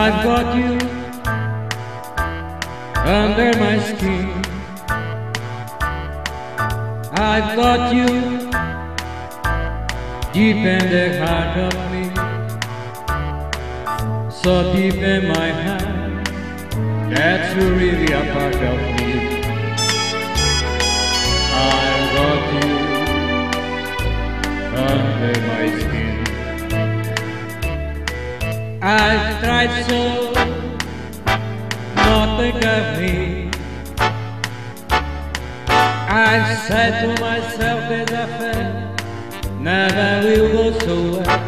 I've got you under my skin. I've got you deep in the heart of me, so deep in my heart that you're really a part of me. I've tried so not think of me. I've said to myself that affair never will go so well.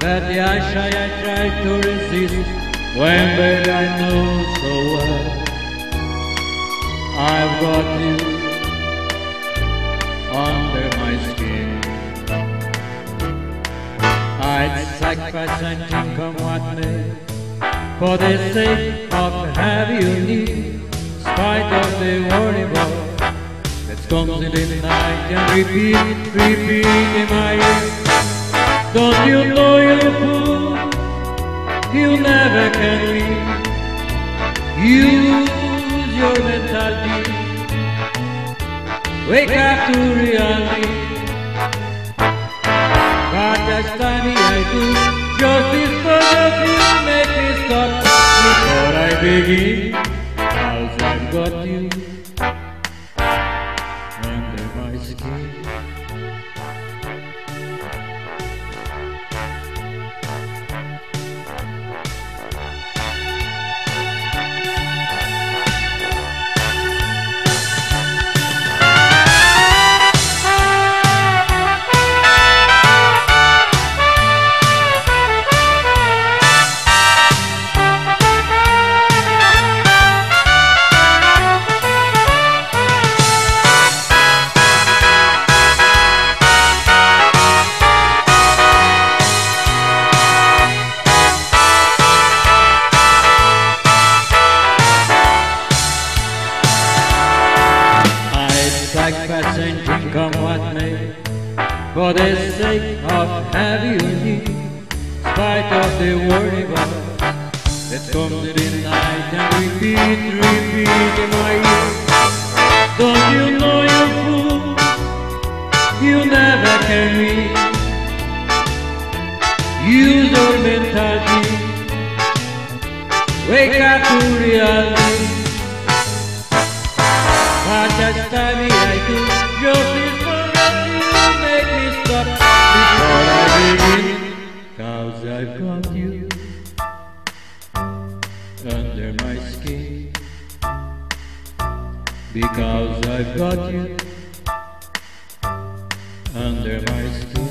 But the shy I try to resist when baby I know so well. I've got you under my skin. Sacrifice come what may For the sake of having you near Spite of the worry about That comes in the night and repeat, repeat in my ear Don't you know you're a fool You never can leave Use your mentality Wake up to reality. But as time Do, justice for the few make me stop before I begin. Cause I've got you under my skin. For the sake of having you Spite of the worry about That comes in the night and repeat, repeat in my ear. Don't you know you're fool? You never can read Use your mentality. Wake up to reality. But as time I've got you under my skin. Because I've got you under my skin.